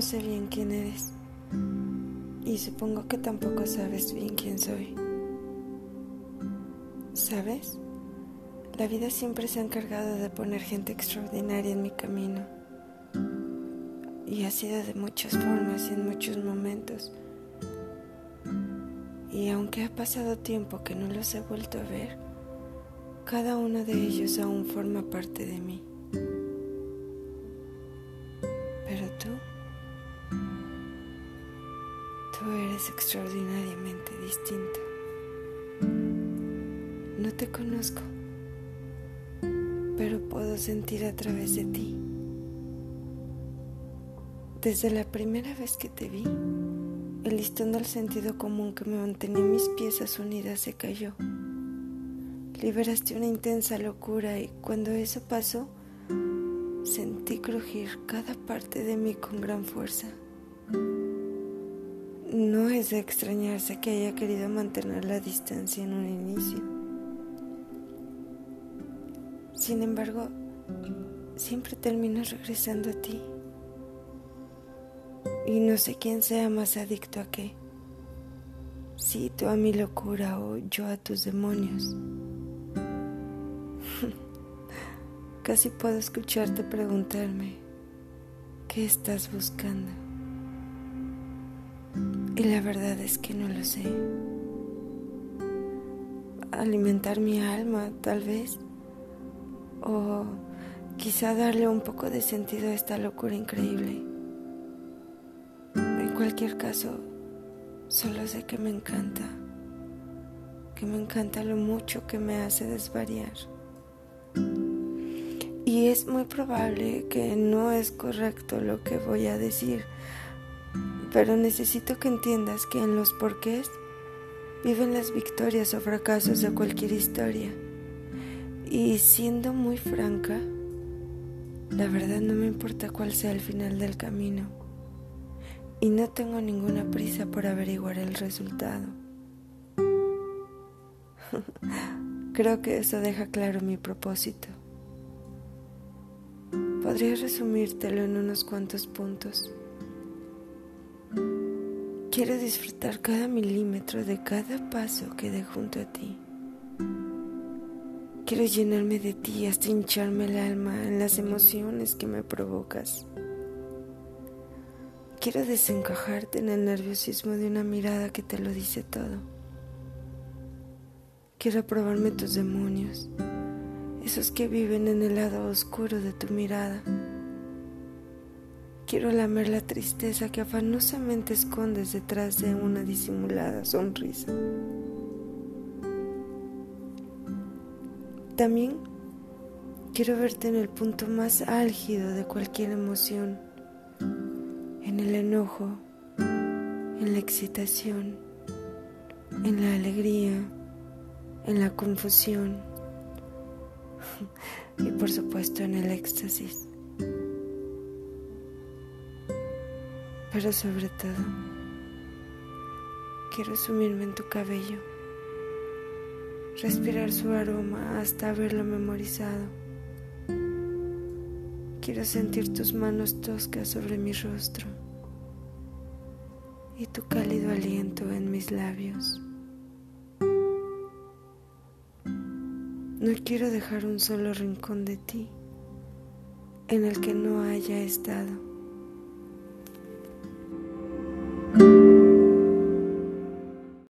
sé bien quién eres. Y supongo que tampoco sabes bien quién soy. ¿Sabes? La vida siempre se ha encargado de poner gente extraordinaria en mi camino. Y ha sido de muchas formas y en muchos momentos. Y aunque ha pasado tiempo que no los he vuelto a ver, cada uno de ellos aún forma parte de mí. Tú eres extraordinariamente distinto. No te conozco, pero puedo sentir a través de ti. Desde la primera vez que te vi, el listón del sentido común que me mantenía mis piezas unidas se cayó. Liberaste una intensa locura y cuando eso pasó, sentí crujir cada parte de mí con gran fuerza. No es de extrañarse que haya querido mantener la distancia en un inicio. Sin embargo, siempre termino regresando a ti. Y no sé quién sea más adicto a qué. Si tú a mi locura o yo a tus demonios. Casi puedo escucharte preguntarme, ¿qué estás buscando? Y la verdad es que no lo sé. Alimentar mi alma, tal vez. O quizá darle un poco de sentido a esta locura increíble. En cualquier caso, solo sé que me encanta. Que me encanta lo mucho que me hace desvariar. Y es muy probable que no es correcto lo que voy a decir, pero necesito que entiendas que en los porqués viven las victorias o fracasos de cualquier historia. Y siendo muy franca, la verdad no me importa cuál sea el final del camino. Y no tengo ninguna prisa por averiguar el resultado. Creo que eso deja claro mi propósito. Podría resumírtelo en unos cuantos puntos. Quiero disfrutar cada milímetro de cada paso que dé junto a ti. Quiero llenarme de ti hasta hincharme el alma en las emociones que me provocas. Quiero desencajarte en el nerviosismo de una mirada que te lo dice todo. Quiero probarme tus demonios esos que viven en el lado oscuro de tu mirada. Quiero lamer la tristeza que afanosamente escondes detrás de una disimulada sonrisa. También quiero verte en el punto más álgido de cualquier emoción, en el enojo, en la excitación, en la alegría, en la confusión y por supuesto en el éxtasis. Pero sobre todo, quiero sumirme en tu cabello, respirar su aroma hasta haberlo memorizado. Quiero sentir tus manos toscas sobre mi rostro y tu cálido aliento en mis labios. No quiero dejar un solo rincón de ti en el que no haya estado.